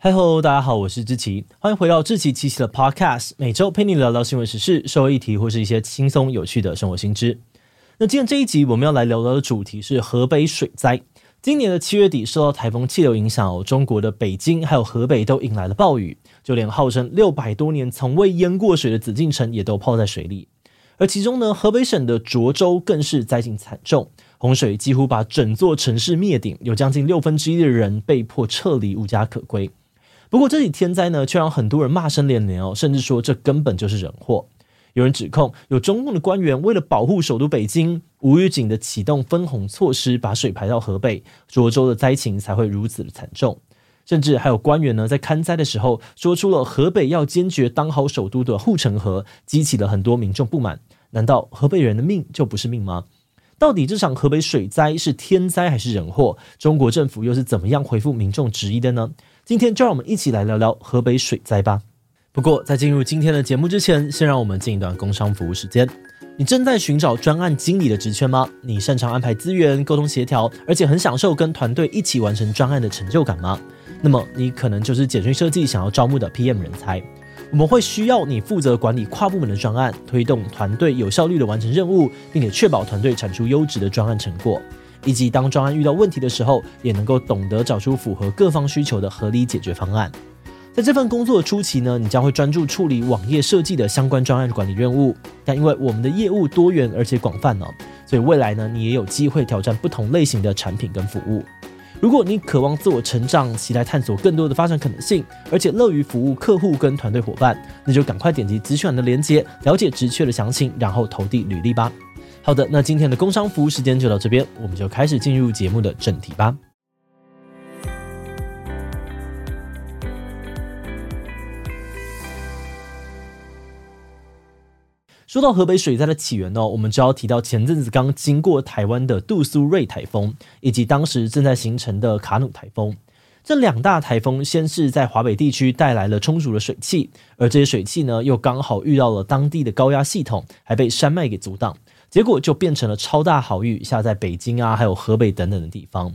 嗨喽，大家好，我是志奇，欢迎回到志奇奇奇的 Podcast，每周陪你聊聊新闻时事、社会议题或是一些轻松有趣的生活新知。那今天这一集我们要来聊聊的主题是河北水灾。今年的七月底，受到台风气流影响，中国的北京还有河北都迎来了暴雨，就连号称六百多年从未淹过水的紫禁城也都泡在水里。而其中呢，河北省的涿州更是灾情惨重，洪水几乎把整座城市灭顶，有将近六分之一的人被迫撤离，无家可归。不过这起天灾呢，却让很多人骂声连连哦，甚至说这根本就是人祸。有人指控有中共的官员为了保护首都北京，无预警的启动分洪措施，把水排到河北，涿州的灾情才会如此的惨重。甚至还有官员呢，在看灾的时候说出了河北要坚决当好首都的护城河，激起了很多民众不满。难道河北人的命就不是命吗？到底这场河北水灾是天灾还是人祸？中国政府又是怎么样回复民众质疑的呢？今天就让我们一起来聊聊河北水灾吧。不过，在进入今天的节目之前，先让我们进一段工商服务时间。你正在寻找专案经理的职缺吗？你擅长安排资源、沟通协调，而且很享受跟团队一起完成专案的成就感吗？那么，你可能就是简讯设计想要招募的 PM 人才。我们会需要你负责管理跨部门的专案，推动团队有效率的完成任务，并且确保团队产出优质的专案成果。以及当专案遇到问题的时候，也能够懂得找出符合各方需求的合理解决方案。在这份工作的初期呢，你将会专注处理网页设计的相关专案管理任务。但因为我们的业务多元而且广泛呢，所以未来呢，你也有机会挑战不同类型的产品跟服务。如果你渴望自我成长，期待探索更多的发展可能性，而且乐于服务客户跟团队伙伴，那就赶快点击资讯栏的链接，了解职缺的详情，然后投递履历吧。好的，那今天的工商服务时间就到这边，我们就开始进入节目的正题吧。说到河北水灾的起源呢，我们就要提到前阵子刚经过台湾的杜苏芮台风，以及当时正在形成的卡努台风。这两大台风先是在华北地区带来了充足的水汽，而这些水汽呢，又刚好遇到了当地的高压系统，还被山脉给阻挡。结果就变成了超大豪雨下在北京啊，还有河北等等的地方。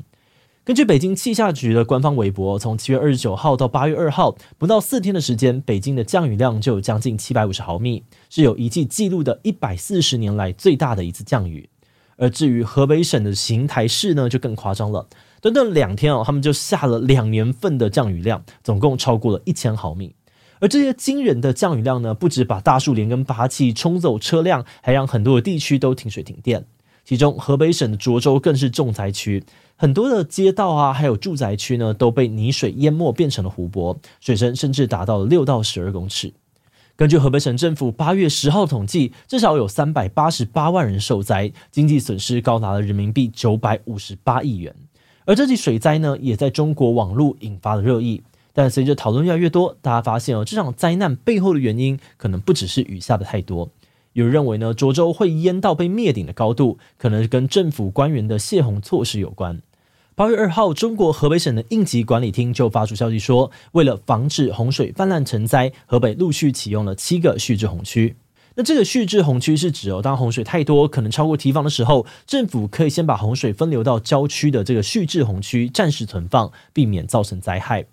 根据北京气象局的官方微博，从七月二十九号到八月二号，不到四天的时间，北京的降雨量就有将近七百五十毫米，是有一记记录的一百四十年来最大的一次降雨。而至于河北省的邢台市呢，就更夸张了，短短两天哦，他们就下了两年份的降雨量，总共超过了一千毫米。而这些惊人的降雨量呢，不止把大树连根拔起冲走车辆，还让很多的地区都停水停电。其中河北省的涿州更是重灾区，很多的街道啊，还有住宅区呢，都被泥水淹没，变成了湖泊，水深甚至达到了六到十二公尺。根据河北省政府八月十号统计，至少有三百八十八万人受灾，经济损失高达了人民币九百五十八亿元。而这起水灾呢，也在中国网络引发了热议。但随着讨论越来越多，大家发现哦，这场灾难背后的原因可能不只是雨下的太多。有人认为呢，涿州会淹到被灭顶的高度，可能跟政府官员的泄洪措施有关。八月二号，中国河北省的应急管理厅就发出消息说，为了防止洪水泛滥成灾，河北陆续启用了七个蓄滞洪区。那这个蓄滞洪区是指哦，当洪水太多，可能超过堤防的时候，政府可以先把洪水分流到郊区的这个蓄滞洪区暂时存放，避免造成灾害。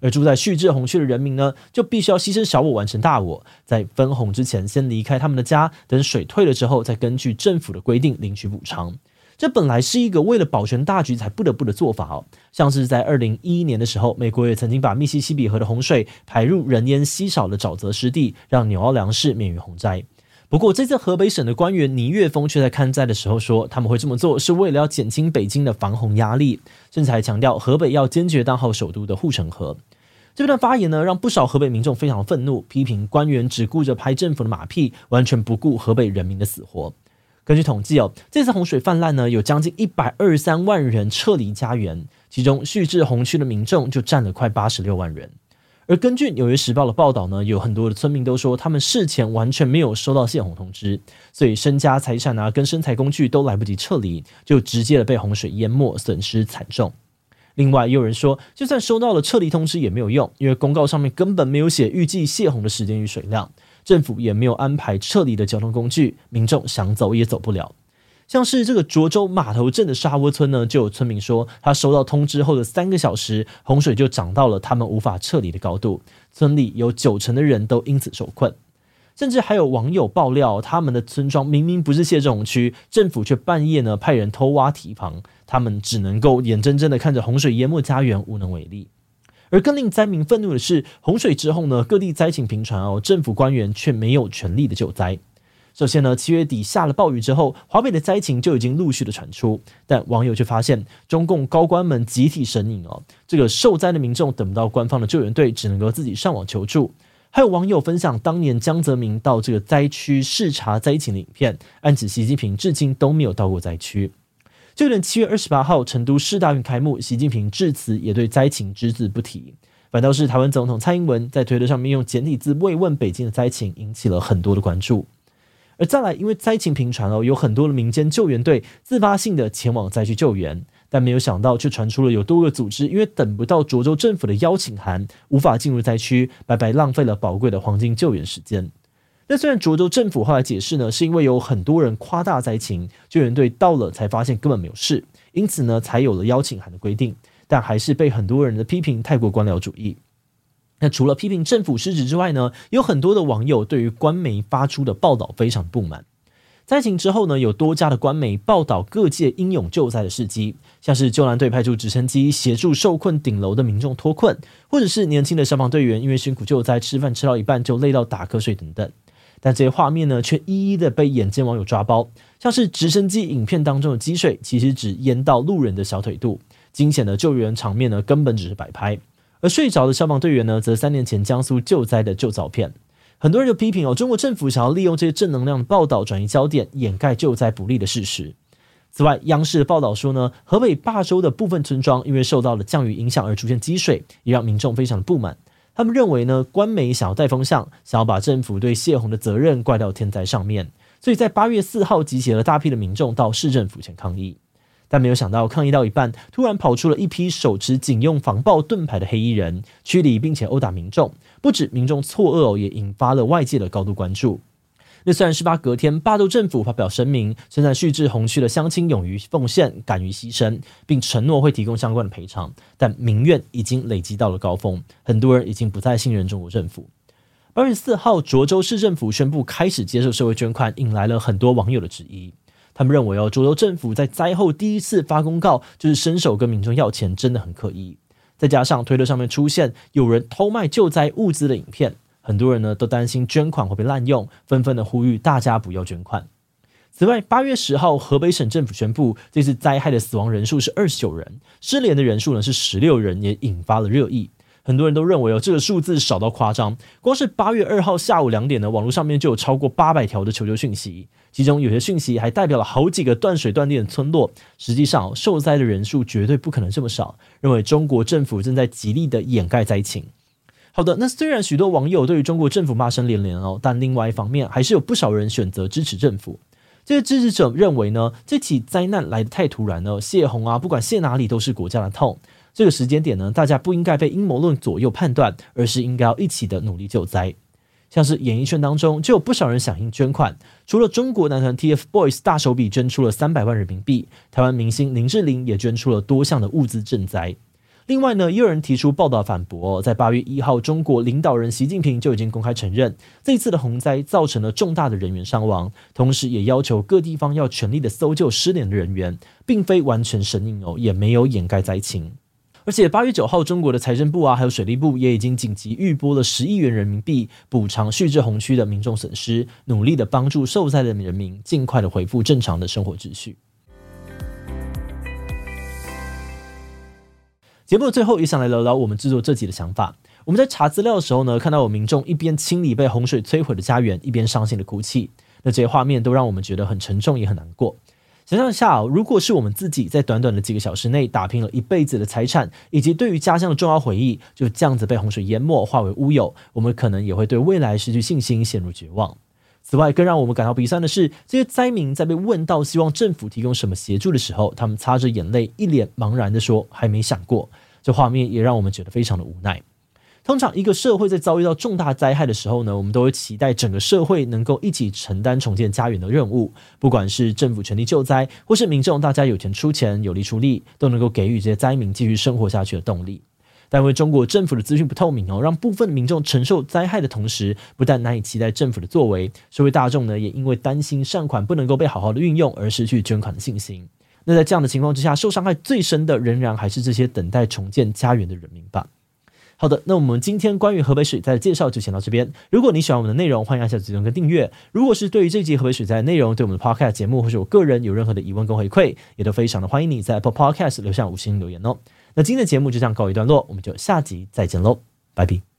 而住在蓄滞洪区的人民呢，就必须要牺牲小我完成大我，在分洪之前先离开他们的家，等水退了之后，再根据政府的规定领取补偿。这本来是一个为了保全大局才不得不的做法哦。像是在二零一一年的时候，美国也曾经把密西西比河的洪水排入人烟稀少的沼泽湿地，让纽奥良市免于洪灾。不过，这次河北省的官员倪岳峰却在勘灾的时候说，他们会这么做是为了要减轻北京的防洪压力，甚至还强调河北要坚决当好首都的护城河。这段发言呢，让不少河北民众非常愤怒，批评官员只顾着拍政府的马屁，完全不顾河北人民的死活。根据统计哦，这次洪水泛滥呢，有将近一百二十三万人撤离家园，其中蓄滞洪区的民众就占了快八十六万人。而根据《纽约时报》的报道呢，有很多的村民都说，他们事前完全没有收到泄洪通知，所以身家财产啊跟生财工具都来不及撤离，就直接的被洪水淹没，损失惨重。另外，也有人说，就算收到了撤离通知也没有用，因为公告上面根本没有写预计泄洪的时间与水量，政府也没有安排撤离的交通工具，民众想走也走不了。像是这个涿州码头镇的沙窝村呢，就有村民说，他收到通知后的三个小时，洪水就涨到了他们无法撤离的高度，村里有九成的人都因此受困。甚至还有网友爆料，他们的村庄明明不是泄洪区，政府却半夜呢派人偷挖堤防，他们只能够眼睁睁的看着洪水淹没家园，无能为力。而更令灾民愤怒的是，洪水之后呢，各地灾情频传哦，政府官员却没有全力的救灾。首先呢，七月底下了暴雨之后，华北的灾情就已经陆续的传出，但网友却发现，中共高官们集体神隐哦，这个受灾的民众等不到官方的救援队，只能够自己上网求助。还有网友分享当年江泽民到这个灾区视察灾情的影片，暗指习近平至今都没有到过灾区。就连七月二十八号成都市大运开幕，习近平致辞也对灾情只字不提，反倒是台湾总统蔡英文在推特上面用简体字慰问北京的灾情，引起了很多的关注。而再来，因为灾情频传哦，有很多的民间救援队自发性的前往灾区救援。但没有想到，却传出了有多个组织因为等不到涿州政府的邀请函，无法进入灾区，白白浪费了宝贵的黄金救援时间。那虽然涿州政府后来解释呢，是因为有很多人夸大灾情，救援队到了才发现根本没有事，因此呢才有了邀请函的规定，但还是被很多人的批评太过官僚主义。那除了批评政府失职之外呢，有很多的网友对于官媒发出的报道非常不满。灾情之后呢，有多家的官媒报道各界英勇救灾的事迹，像是救难队派出直升机协助受困顶楼的民众脱困，或者是年轻的消防队员因为辛苦救灾，吃饭吃到一半就累到打瞌睡等等。但这些画面呢，却一一的被眼尖网友抓包，像是直升机影片当中的积水，其实只淹到路人的小腿肚，惊险的救援场面呢，根本只是摆拍。而睡着的消防队员呢，则三年前江苏救灾的旧照片。很多人就批评哦，中国政府想要利用这些正能量的报道转移焦点，掩盖救灾不利的事实。此外，央视的报道说呢，河北霸州的部分村庄因为受到了降雨影响而出现积水，也让民众非常的不满。他们认为呢，官媒想要带风向，想要把政府对泄洪的责任怪到天灾上面，所以在八月四号集结了大批的民众到市政府前抗议。但没有想到，抗议到一半，突然跑出了一批手持警用防暴盾牌的黑衣人，驱离并且殴打民众。不止民众错愕，也引发了外界的高度关注。那虽然事发隔天，霸州政府发表声明，称赞旭日红区的乡亲勇于奉献、敢于牺牲，并承诺会提供相关的赔偿，但民怨已经累积到了高峰，很多人已经不再信任中国政府。二月四号，涿州市政府宣布开始接受社会捐款，引来了很多网友的质疑。他们认为哦，涿州政府在灾后第一次发公告，就是伸手跟民众要钱，真的很可疑。再加上推特上面出现有人偷卖救灾物资的影片，很多人呢都担心捐款会被滥用，纷纷的呼吁大家不要捐款。此外，八月十号，河北省政府宣布，这次灾害的死亡人数是二十九人，失联的人数呢是十六人，也引发了热议。很多人都认为哦，这个数字少到夸张。光是八月二号下午两点呢，网络上面就有超过八百条的求救讯息，其中有些讯息还代表了好几个断水断电的村落。实际上，受灾的人数绝对不可能这么少。认为中国政府正在极力的掩盖灾情。好的，那虽然许多网友对于中国政府骂声连连哦，但另外一方面，还是有不少人选择支持政府。这些支持者认为呢，这起灾难来得太突然了，泄洪啊，不管泄哪里都是国家的痛。这个时间点呢，大家不应该被阴谋论左右判断，而是应该要一起的努力救灾。像是演艺圈当中就有不少人响应捐款，除了中国男团 TFBOYS 大手笔捐出了三百万人民币，台湾明星林志玲也捐出了多项的物资赈灾。另外呢，也有人提出报道反驳，在八月一号，中国领导人习近平就已经公开承认，这次的洪灾造成了重大的人员伤亡，同时也要求各地方要全力的搜救失联的人员，并非完全神隐哦，也没有掩盖灾情。而且八月九号，中国的财政部啊，还有水利部也已经紧急预拨了十亿元人民币，补偿旭日红区的民众损失，努力的帮助受灾的人民尽快的恢复正常的生活秩序。节目的最后，也想来聊聊我们制作这集的想法。我们在查资料的时候呢，看到有民众一边清理被洪水摧毁的家园，一边伤心的哭泣，那这些画面都让我们觉得很沉重，也很难过。想象一下，如果是我们自己在短短的几个小时内打拼了一辈子的财产，以及对于家乡的重要回忆，就这样子被洪水淹没，化为乌有，我们可能也会对未来失去信心，陷入绝望。此外，更让我们感到鼻酸的是，这些灾民在被问到希望政府提供什么协助的时候，他们擦着眼泪，一脸茫然地说：“还没想过。”这画面也让我们觉得非常的无奈。通常一个社会在遭遇到重大灾害的时候呢，我们都会期待整个社会能够一起承担重建家园的任务，不管是政府全力救灾，或是民众大家有钱出钱、有力出力，都能够给予这些灾民继续生活下去的动力。但为中国政府的资讯不透明哦，让部分民众承受灾害的同时，不但难以期待政府的作为，社会大众呢也因为担心善款不能够被好好的运用而失去捐款的信心。那在这样的情况之下，受伤害最深的仍然还是这些等待重建家园的人民吧。好的，那我们今天关于河北水灾的介绍就先到这边。如果你喜欢我们的内容，欢迎按下指定跟订阅。如果是对于这集河北水灾的内容，对我们的 Podcast 节目或是我个人有任何的疑问跟回馈，也都非常的欢迎你在 Apple Podcast 留下五星留言哦。那今天的节目就这样告一段落，我们就下集再见喽，拜拜。